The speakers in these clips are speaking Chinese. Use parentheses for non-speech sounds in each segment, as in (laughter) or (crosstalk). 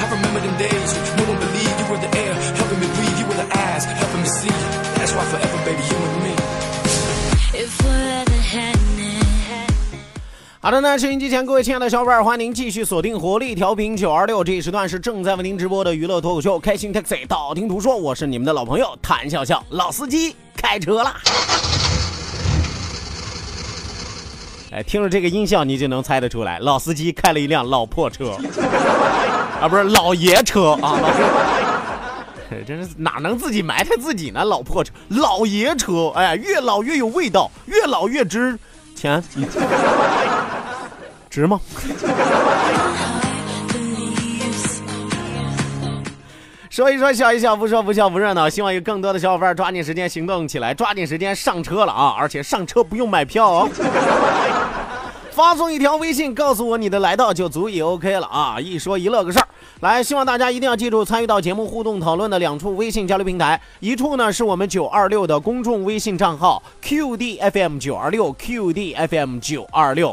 I remember them days, no one believed you were the air, helping me breathe, you were the eyes, helping me see. That's why forever, baby, you and me. If forever hadn't 好的呢，收音机前各位亲爱的小伙伴，欢迎您继续锁定活力调频九二六，这一时段是正在为您直播的娱乐脱口秀《开心 Taxi》，道听途说，我是你们的老朋友谭笑笑，老司机开车啦。哎，听着这个音效，你就能猜得出来，老司机开了一辆老破车，(laughs) 啊，不是老爷车啊，老 (laughs) 真是哪能自己埋汰自己呢？老破车，老爷车，哎，越老越有味道，越老越值钱，嗯 (laughs) 值吗？说一说笑一笑，不说不笑不热闹。希望有更多的小伙伴抓紧时间行动起来，抓紧时间上车了啊！而且上车不用买票哦。发送一条微信告诉我你的来到就足以 OK 了啊！一说一乐个事儿，来，希望大家一定要记住参与到节目互动讨论的两处微信交流平台，一处呢是我们九二六的公众微信账号 QDFM 九二六 QDFM 九二六。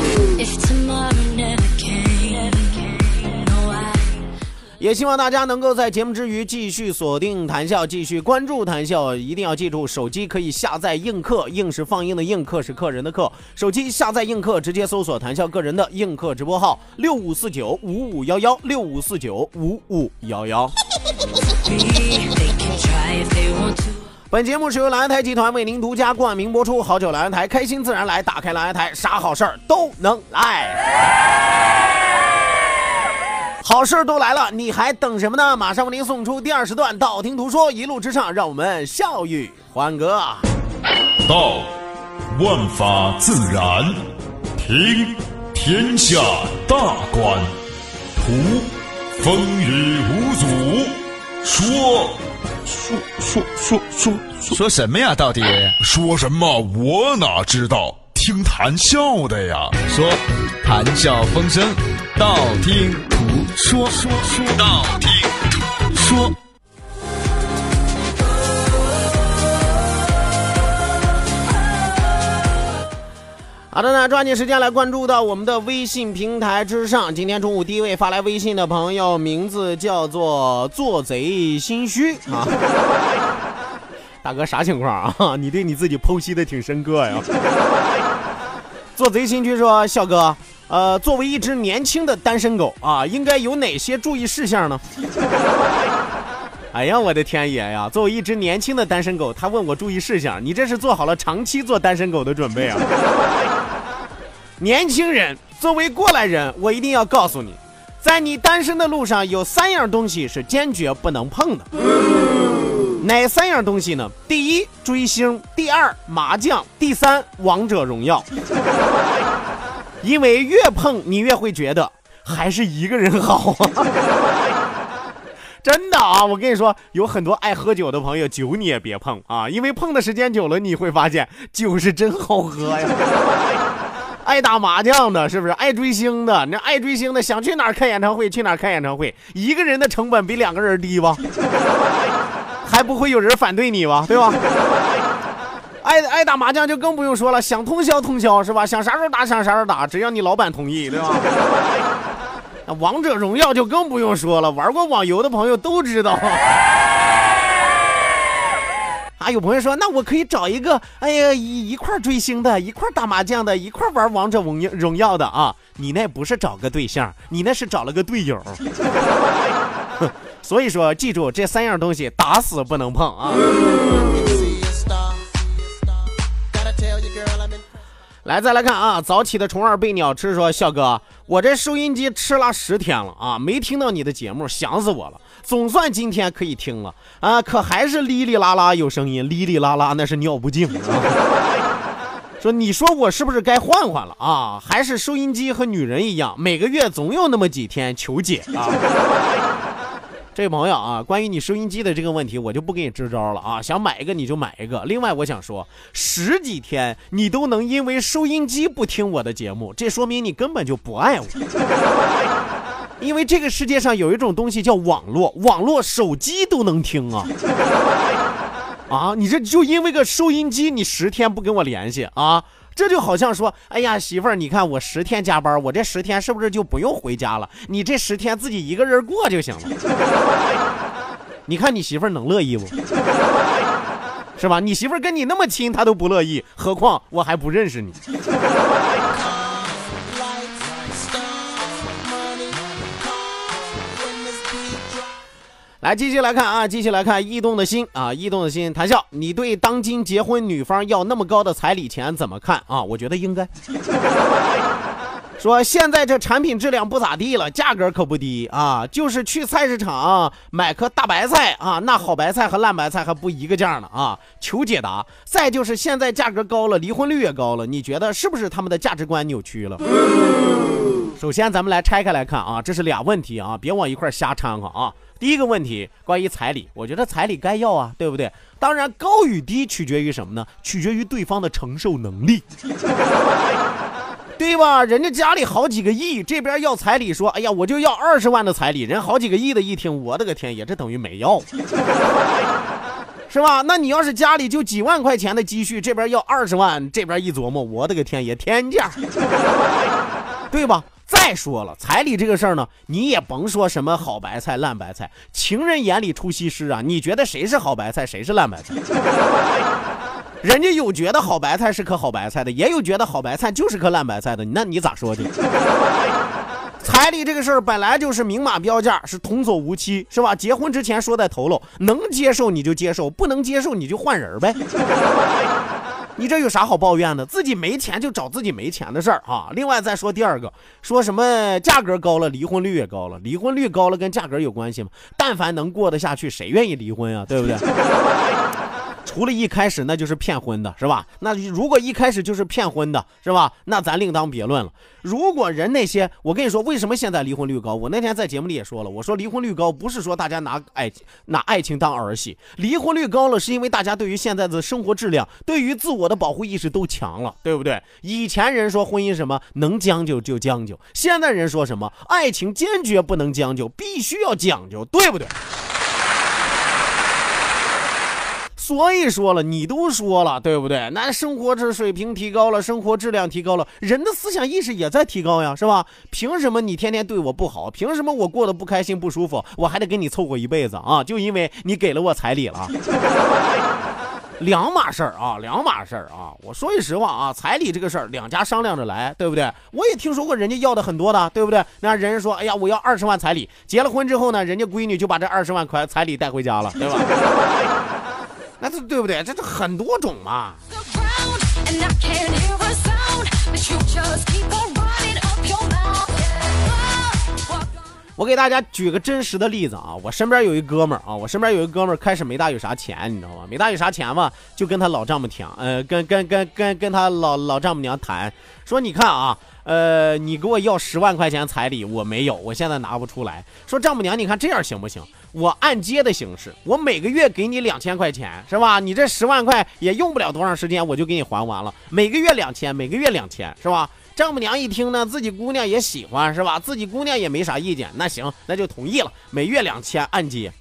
也希望大家能够在节目之余继续锁定谈笑，继续关注谈笑。一定要记住，手机可以下载映客，映是放映的映，客是客人的客。手机下载映客，直接搜索谈笑个人的映客直播号六五四九五五幺幺六五四九五五幺幺。本节目是由蓝台集团为您独家冠名播出，好酒蓝台，开心自然来，打开蓝台，啥好事儿都能来。好事儿都来了，你还等什么呢？马上为您送出第二时段，道听途说，一路之上，让我们笑语欢歌。道，万法自然；听，天下大观；图，风雨无阻；说，说说说说说什么呀？到底说什么？我哪知道？听谈笑的呀。说谈笑风生，道听途说，说说道听途说。好的呢，抓紧时间来关注到我们的微信平台之上。今天中午第一位发来微信的朋友，名字叫做做贼心虚 (laughs) 啊。大哥，啥情况啊？你对你自己剖析的挺深刻呀。(laughs) 做贼心虚说，笑哥，呃，作为一只年轻的单身狗啊，应该有哪些注意事项呢？哎呀，我的天爷呀！作为一只年轻的单身狗，他问我注意事项，你这是做好了长期做单身狗的准备啊！年轻人，作为过来人，我一定要告诉你，在你单身的路上，有三样东西是坚决不能碰的。哪三样东西呢？第一，追星；第二，麻将；第三，王者荣耀。因为越碰你越会觉得还是一个人好啊。(laughs) 真的啊，我跟你说，有很多爱喝酒的朋友，酒你也别碰啊，因为碰的时间久了，你会发现酒是真好喝呀。(laughs) 爱打麻将的，是不是？爱追星的，那爱追星的想去哪儿看演唱会去哪儿看演唱会，一个人的成本比两个人低吧？(laughs) 还不会有人反对你吧？对吧？爱爱打麻将就更不用说了，想通宵通宵是吧？想啥时候打想啥时候打，只要你老板同意，对吧？(laughs) 那王者荣耀就更不用说了，玩过网游的朋友都知道。(laughs) 啊，有朋友说，那我可以找一个，哎呀，一一块追星的，一块打麻将的，一块玩王者荣耀荣耀的啊！你那不是找个对象，你那是找了个队友。(laughs) 所以说，记住这三样东西，打死不能碰啊！来，再来看啊！早起的虫儿被鸟吃，说笑哥，我这收音机吃了十天了啊，没听到你的节目，想死我了。总算今天可以听了啊，可还是哩哩啦啦有声音，哩哩啦啦那是尿不净啊。说你说我是不是该换换了啊？还是收音机和女人一样，每个月总有那么几天求解啊？这位朋友啊，关于你收音机的这个问题，我就不给你支招了啊！想买一个你就买一个。另外，我想说，十几天你都能因为收音机不听我的节目，这说明你根本就不爱我。(laughs) 因为这个世界上有一种东西叫网络，网络手机都能听啊！(laughs) 啊，你这就因为个收音机，你十天不跟我联系啊？这就好像说，哎呀，媳妇儿，你看我十天加班，我这十天是不是就不用回家了？你这十天自己一个人过就行了。(laughs) 你看你媳妇儿能乐意不？是吧？你媳妇儿跟你那么亲，她都不乐意，何况我还不认识你。来，继续来看啊，继续来看异动的心啊，异动的心，谈笑，你对当今结婚女方要那么高的彩礼钱怎么看啊？我觉得应该。说现在这产品质量不咋地了，价格可不低啊，就是去菜市场买颗大白菜啊，那好白菜和烂白菜还不一个价呢啊！求解答。再就是现在价格高了，离婚率也高了，你觉得是不是他们的价值观扭曲了？首先咱们来拆开来看啊，这是俩问题啊，别往一块瞎掺和啊。第一个问题关于彩礼，我觉得彩礼该要啊，对不对？当然高与低取决于什么呢？取决于对方的承受能力，(laughs) 对吧？人家家里好几个亿，这边要彩礼，说哎呀我就要二十万的彩礼，人好几个亿的一听，我的个天，爷这等于没要，(laughs) 是吧？那你要是家里就几万块钱的积蓄，这边要二十万，这边一琢磨，我的个天，爷天价，(laughs) 对吧？再说了，彩礼这个事儿呢，你也甭说什么好白菜烂白菜，情人眼里出西施啊！你觉得谁是好白菜，谁是烂白菜？(laughs) 人家有觉得好白菜是颗好白菜的，也有觉得好白菜就是颗烂白菜的，那你咋说的？(laughs) 彩礼这个事儿本来就是明码标价，是童叟无欺，是吧？结婚之前说在头喽，能接受你就接受，不能接受你就换人呗。你这有啥好抱怨的？自己没钱就找自己没钱的事儿啊！另外再说第二个，说什么价格高了，离婚率也高了。离婚率高了跟价格有关系吗？但凡能过得下去，谁愿意离婚啊？对不对？除了一开始那就是骗婚的，是吧？那如果一开始就是骗婚的，是吧？那咱另当别论了。如果人那些，我跟你说，为什么现在离婚率高？我那天在节目里也说了，我说离婚率高不是说大家拿爱拿爱情当儿戏，离婚率高了是因为大家对于现在的生活质量，对于自我的保护意识都强了，对不对？以前人说婚姻什么能将就就将就，现在人说什么爱情坚决不能将就，必须要讲究，对不对？所以说了，你都说了，对不对？那生活质水平提高了，生活质量提高了，人的思想意识也在提高呀，是吧？凭什么你天天对我不好？凭什么我过得不开心不舒服，我还得跟你凑合一辈子啊？就因为你给了我彩礼了，(laughs) 两码事儿啊，两码事儿啊！我说句实话啊，彩礼这个事儿，两家商量着来，对不对？我也听说过人家要的很多的，对不对？那人家说，哎呀，我要二十万彩礼，结了婚之后呢，人家闺女就把这二十万块彩礼带回家了，对吧？那这对不对？这这很多种嘛。我给大家举个真实的例子啊，我身边有一哥们儿啊，我身边有一哥们儿开始没大有啥钱，你知道吗？没大有啥钱嘛，就跟他老丈母娘，呃，跟跟跟跟跟他老老丈母娘谈，说你看啊。呃，你给我要十万块钱彩礼，我没有，我现在拿不出来。说丈母娘，你看这样行不行？我按揭的形式，我每个月给你两千块钱，是吧？你这十万块也用不了多长时间，我就给你还完了。每个月两千，每个月两千，是吧？丈母娘一听呢，自己姑娘也喜欢，是吧？自己姑娘也没啥意见，那行，那就同意了，每月两千按揭，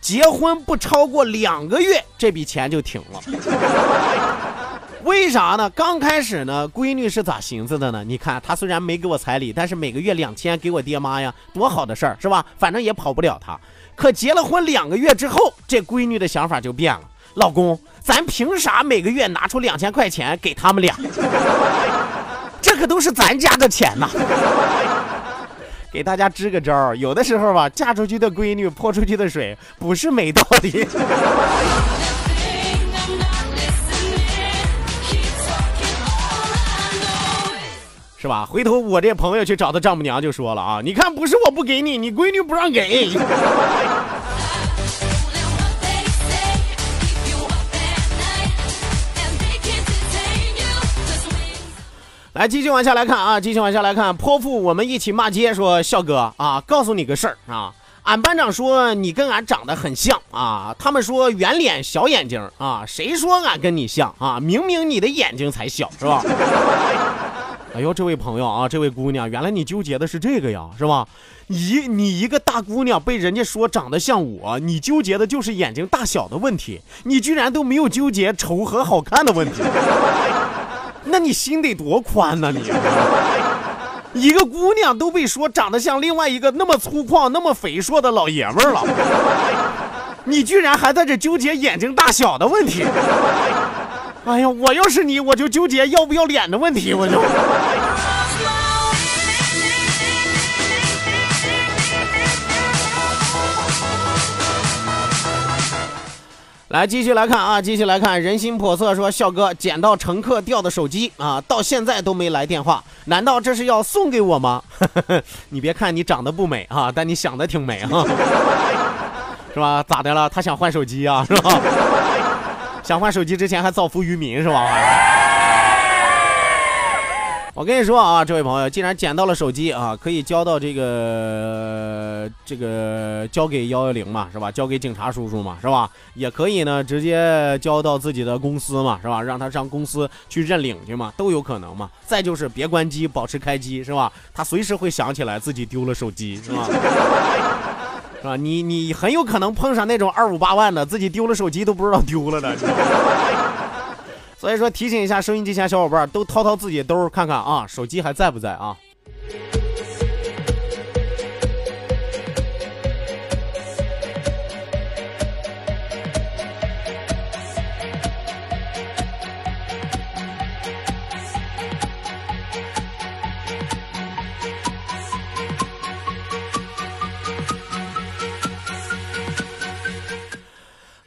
结婚不超过两个月，这笔钱就停了。(laughs) 为啥呢？刚开始呢，闺女是咋寻思的呢？你看，她虽然没给我彩礼，但是每个月两千给我爹妈呀，多好的事儿是吧？反正也跑不了她。可结了婚两个月之后，这闺女的想法就变了。老公，咱凭啥每个月拿出两千块钱给他们俩？这可都是咱家的钱呐！给大家支个招有的时候吧，嫁出去的闺女泼出去的水不是没道理。是吧？回头我这朋友去找他丈母娘就说了啊，你看不是我不给你，你闺女不让给。(laughs) 来，继续往下来看啊，继续往下来看，泼妇我们一起骂街，说笑哥啊，告诉你个事儿啊，俺班长说你跟俺长得很像啊，他们说圆脸小眼睛啊，谁说俺跟你像啊？明明你的眼睛才小，是吧？哎呦，这位朋友啊，这位姑娘，原来你纠结的是这个呀，是吧？你你一个大姑娘被人家说长得像我，你纠结的就是眼睛大小的问题，你居然都没有纠结丑和好看的问题，(laughs) 那你心得多宽呐你！(laughs) 一个姑娘都被说长得像另外一个那么粗犷、那么肥硕的老爷们儿了，你居然还在这纠结眼睛大小的问题。哎呀，我要是你，我就纠结要不要脸的问题，我就。来，继续来看啊，继续来看，人心叵测说，笑哥捡到乘客掉的手机啊，到现在都没来电话，难道这是要送给我吗？(laughs) 你别看你长得不美啊，但你想的挺美啊，(laughs) 是吧？咋的了？他想换手机啊，是吧？(laughs) 想换手机之前还造福于民是吧？(laughs) 我跟你说啊，这位朋友，既然捡到了手机啊，可以交到这个这个交给幺幺零嘛，是吧？交给警察叔叔嘛，是吧？也可以呢，直接交到自己的公司嘛，是吧？让他上公司去认领去嘛，都有可能嘛。再就是别关机，保持开机，是吧？他随时会想起来自己丢了手机，是吧？是吧？你你很有可能碰上那种二五八万的，自己丢了手机都不知道丢了的。(laughs) 所以说，提醒一下收音机前小伙伴，都掏掏自己兜看看啊，手机还在不在啊？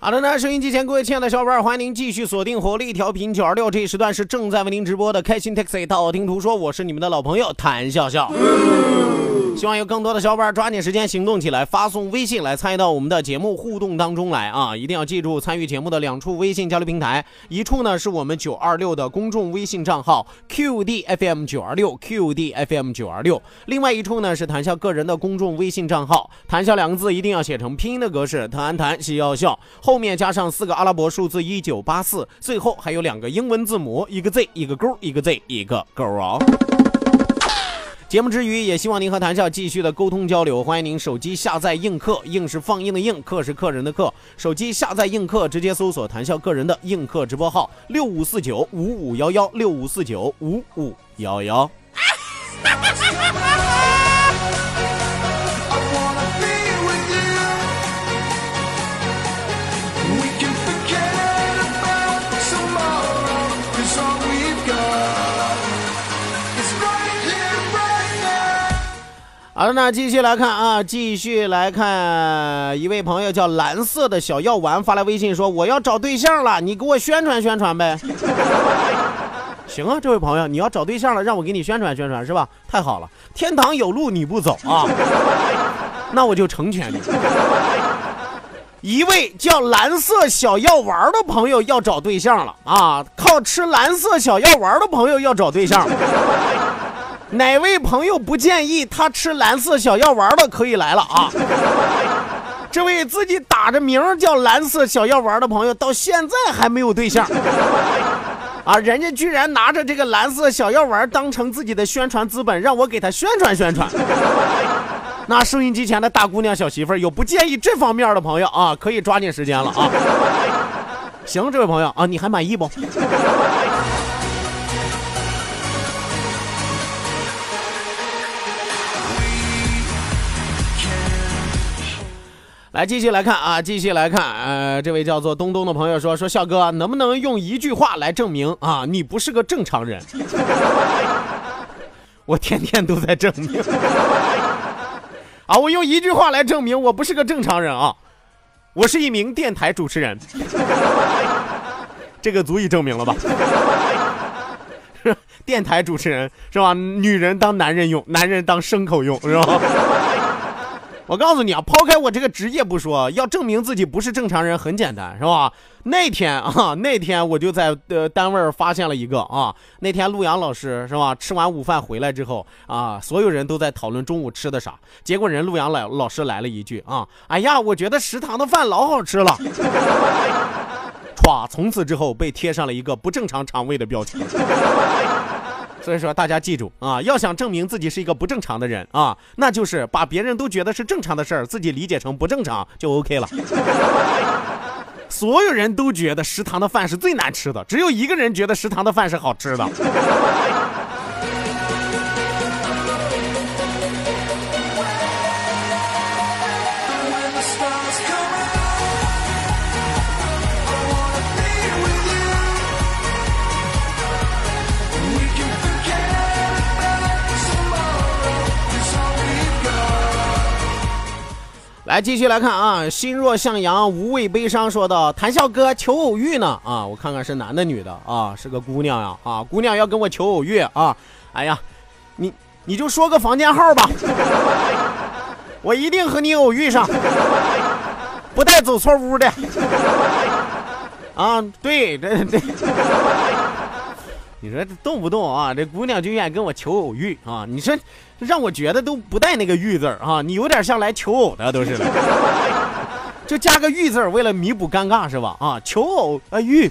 好的那，收音机前各位亲爱的小伙伴，欢迎您继续锁定活力调频九二六，这一时段是正在为您直播的开心 Taxi 道听途说，我是你们的老朋友谭笑笑。希望有更多的小伙伴抓紧时间行动起来，发送微信来参与到我们的节目互动当中来啊！一定要记住参与节目的两处微信交流平台，一处呢是我们九二六的公众微信账号 QDFM 九二六 QDFM 九二六，另外一处呢是谈笑个人的公众微信账号，谈笑两个字一定要写成拼音的格式，谈谈笑笑，后面加上四个阿拉伯数字一九八四，最后还有两个英文字母，一个 Z 一个勾，一个 Z 一个勾啊。节目之余，也希望您和谭笑继续的沟通交流。欢迎您手机下载映客，映是放映的映，客是客人的客。手机下载映客，直接搜索谭笑个人的映客直播号六五四九五五幺幺六五四九五五幺幺。(laughs) 好的，那继续来看啊，继续来看，一位朋友叫蓝色的小药丸发来微信说：“我要找对象了，你给我宣传宣传呗。(laughs) ”行啊，这位朋友，你要找对象了，让我给你宣传宣传是吧？太好了，天堂有路你不走啊，(laughs) 那我就成全你。一位叫蓝色小药丸的朋友要找对象了啊，靠吃蓝色小药丸的朋友要找对象。(laughs) 哪位朋友不建议他吃蓝色小药丸的可以来了啊！(laughs) 这位自己打着名叫蓝色小药丸的朋友到现在还没有对象啊！人家居然拿着这个蓝色小药丸当成自己的宣传资本，让我给他宣传宣传。(laughs) 那收音机前的大姑娘小媳妇有不建议这方面的朋友啊，可以抓紧时间了啊！行，这位朋友啊，你还满意不？来继续来看啊，继续来看，呃，这位叫做东东的朋友说说笑哥，能不能用一句话来证明啊，你不是个正常人？(laughs) 我天天都在证明 (laughs) 啊，我用一句话来证明我不是个正常人啊，我是一名电台主持人，(laughs) 这个足以证明了吧？电台主持人是吧？女人当男人用，男人当牲口用，是吧？我告诉你啊，抛开我这个职业不说，要证明自己不是正常人很简单，是吧？那天啊，那天我就在呃单位发现了一个啊，那天陆阳老师是吧？吃完午饭回来之后啊，所有人都在讨论中午吃的啥，结果人陆阳老老师来了一句啊，哎呀，我觉得食堂的饭老好吃了，(laughs) 歘，从此之后被贴上了一个不正常肠胃的标签。所以说，大家记住啊，要想证明自己是一个不正常的人啊，那就是把别人都觉得是正常的事儿，自己理解成不正常就 OK 了。所有人都觉得食堂的饭是最难吃的，只有一个人觉得食堂的饭是好吃的。来继续来看啊，心若向阳，无畏悲伤。说道：“谈笑哥求偶遇呢啊，我看看是男的女的啊，是个姑娘呀啊，姑娘要跟我求偶遇啊，哎呀，你你就说个房间号吧，(laughs) 我一定和你偶遇上，不带走错屋的啊，对对对。”你说动不动啊，这姑娘就愿意跟我求偶遇啊？你说让我觉得都不带那个“遇”字啊，你有点像来求偶的都是的，(laughs) 就加个“遇”字为了弥补尴尬是吧？啊，求偶啊遇。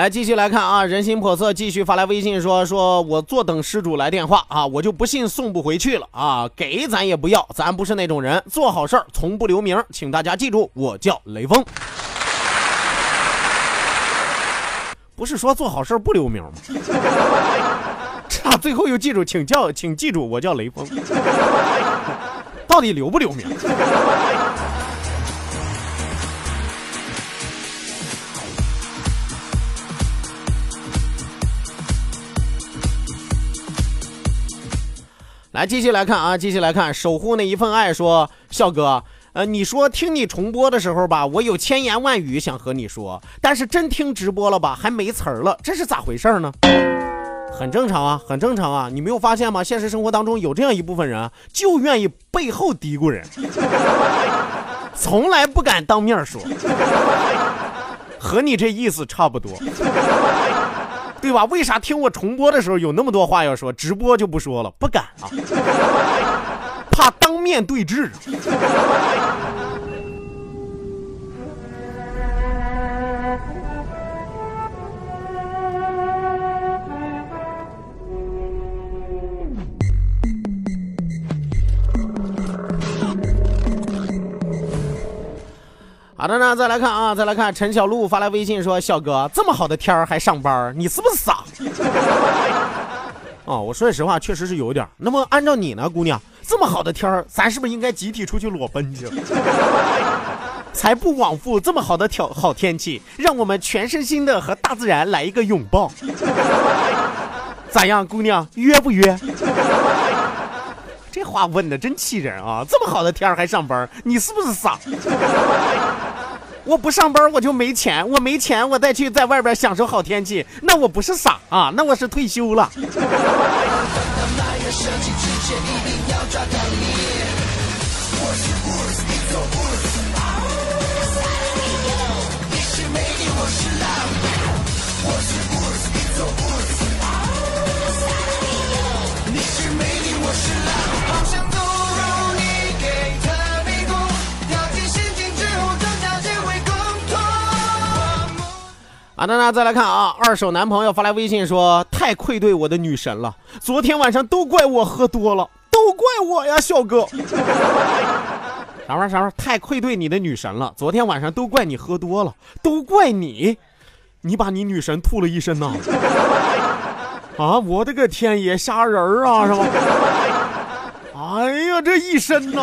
来继续来看啊，人心叵测，继续发来微信说说我坐等失主来电话啊，我就不信送不回去了啊，给咱也不要，咱不是那种人，做好事儿从不留名，请大家记住，我叫雷锋，不是说做好事不留名吗？(laughs) 这最后又记住，请叫，请记住，我叫雷锋，(laughs) 到底留不留名？来，继续来看啊，继续来看，守护那一份爱。说，笑哥，呃，你说听你重播的时候吧，我有千言万语想和你说，但是真听直播了吧，还没词儿了，这是咋回事呢？很正常啊，很正常啊，你没有发现吗？现实生活当中有这样一部分人，就愿意背后嘀咕人，从来不敢当面说，和你这意思差不多。对吧？为啥听我重播的时候有那么多话要说，直播就不说了？不敢啊，怕当面对质。好的呢，再来看啊，再来看陈小璐发来微信说：“小哥，这么好的天儿还上班，你是不是傻？” (laughs) 哦，我说句实话，确实是有点。那么按照你呢，姑娘，这么好的天儿，咱是不是应该集体出去裸奔去？(laughs) 才不枉费这么好的天好天气，让我们全身心的和大自然来一个拥抱。(laughs) 咋样，姑娘，约不约？这话问的真气人啊！这么好的天儿还上班，你是不是傻？我不上班我就没钱，我没钱我再去在外边享受好天气，那我不是傻啊，那我是退休了。(laughs) 好的，那再来看啊，二手男朋友发来微信说：“太愧对我的女神了，昨天晚上都怪我喝多了，都怪我呀，小哥。(laughs) ”啥玩意儿？啥玩意儿？太愧对你的女神了！昨天晚上都怪你喝多了，都怪你，你把你女神吐了一身呐！(laughs) 啊，我的个天爷，吓人啊，是吧？(laughs) 哎呀，这一身呐，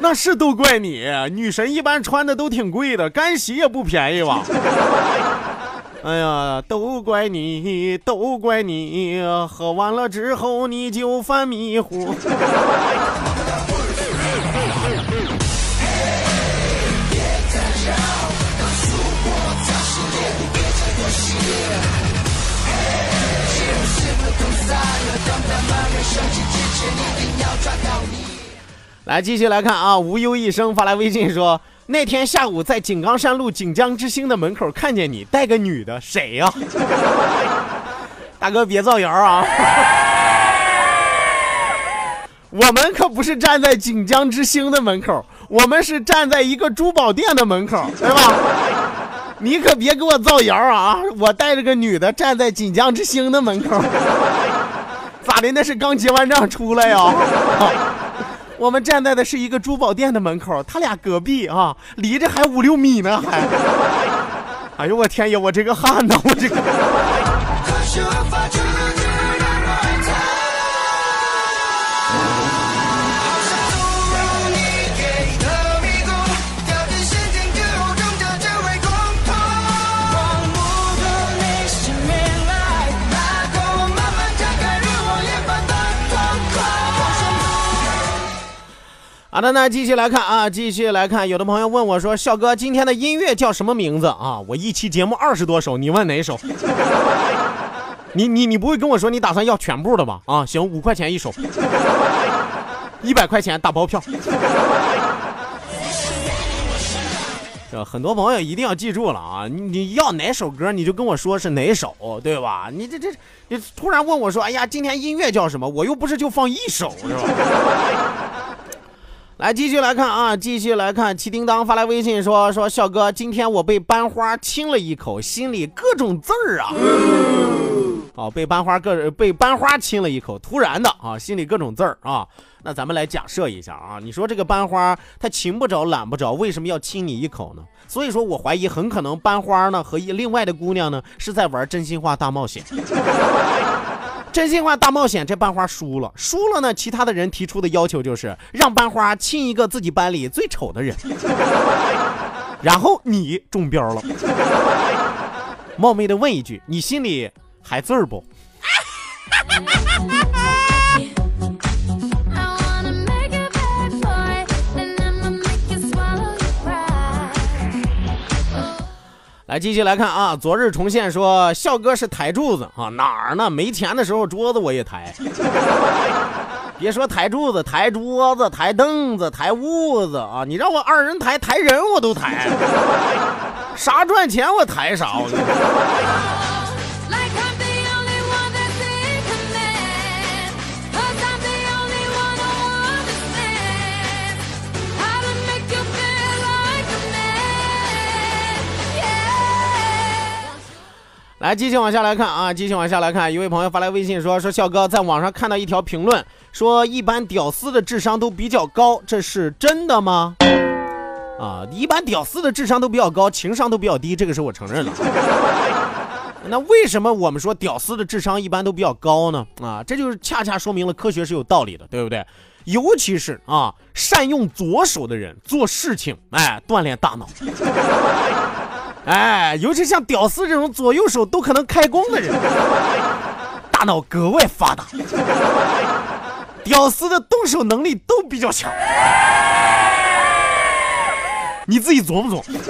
那是都怪你。女神一般穿的都挺贵的，干洗也不便宜吧？(laughs) 哎呀，都怪你，都怪你，喝完了之后你就犯迷糊。来，继续来看啊！无忧一生发来微信说，那天下午在井冈山路锦江之星的门口看见你带个女的，谁呀、大哥别造谣啊！我们可不是站在锦江之星的门口，我们是站在一个珠宝店的门口，对吧？你可别给我造谣啊！我带着个女的站在锦江之星的门口，咋的？那是刚结完账出来呀？我们站在的是一个珠宝店的门口，他俩隔壁啊，离着还五六米呢，还。哎呦我天爷，我这个汗呐，我这个。好的，那继续来看啊，继续来看。有的朋友问我说：“笑哥，今天的音乐叫什么名字啊？”我一期节目二十多首，你问哪首？(laughs) 你你你不会跟我说你打算要全部的吧？啊，行，五块钱一首，一百块钱打包票。这很多朋友一定要记住了啊！你要哪首歌，你就跟我说是哪首，对吧？你这这你突然问我说：“哎呀，今天音乐叫什么？”我又不是就放一首，是吧？来，继续来看啊，继续来看。齐叮当发来微信说：“说笑哥，今天我被班花亲了一口，心里各种字儿啊。”哦，被班花各被班花亲了一口，突然的啊，心里各种字儿啊。那咱们来假设一下啊，你说这个班花她勤不着懒不着，为什么要亲你一口呢？所以说我怀疑很可能班花呢和一另外的姑娘呢是在玩真心话大冒险。真心话大冒险，这班花输了，输了呢。其他的人提出的要求就是让班花亲一个自己班里最丑的人，(laughs) 然后你中标了。冒昧的问一句，你心里还字儿不？来，继续来看啊！昨日重现说，笑哥是抬柱子啊，哪儿呢？没钱的时候桌子我也抬，(laughs) 别说抬柱子，抬桌子、抬凳子、抬屋子啊！你让我二人抬，抬人我都抬，啥赚钱我抬啥。我跟你说来，继续往下来看啊，继续往下来看。一位朋友发来微信说：“说笑哥在网上看到一条评论，说一般屌丝的智商都比较高，这是真的吗？”啊，一般屌丝的智商都比较高，情商都比较低，这个是我承认的。(laughs) 那为什么我们说屌丝的智商一般都比较高呢？啊，这就是恰恰说明了科学是有道理的，对不对？尤其是啊，善用左手的人做事情，哎，锻炼大脑。哎，尤其像屌丝这种左右手都可能开工的人，大脑格外发达。屌丝的动手能力都比较强，你自己琢磨琢磨。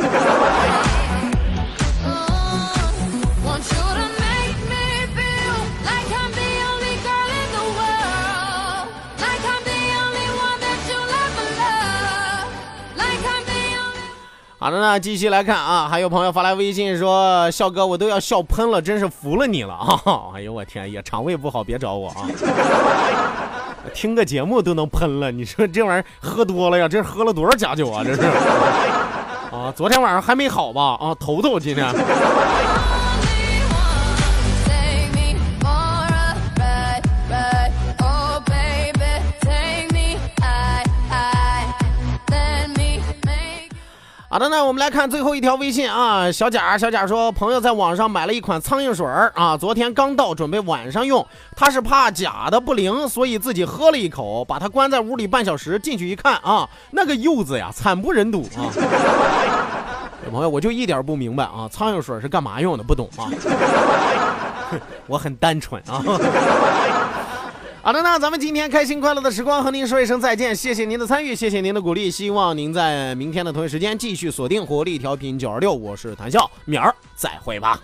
好的，呢继续来看啊，还有朋友发来微信说：“笑哥，我都要笑喷了，真是服了你了啊！” (laughs) 哎呦我天，爷肠胃不好，别找我啊！(laughs) 听个节目都能喷了，你说这玩意儿喝多了呀？这喝了多少假酒啊？这是啊，昨天晚上还没好吧？啊，头头今天。好的，那我们来看最后一条微信啊，小贾，小贾说，朋友在网上买了一款苍蝇水儿啊，昨天刚到，准备晚上用，他是怕假的不灵，所以自己喝了一口，把它关在屋里半小时，进去一看啊，那个柚子呀，惨不忍睹啊。(laughs) 朋友，我就一点不明白啊，苍蝇水是干嘛用的？不懂啊。(laughs) 我很单纯啊。好的，那咱们今天开心快乐的时光和您说一声再见，谢谢您的参与，谢谢您的鼓励，希望您在明天的同一时间继续锁定活力调频九二六，我是谭笑，明儿再会吧。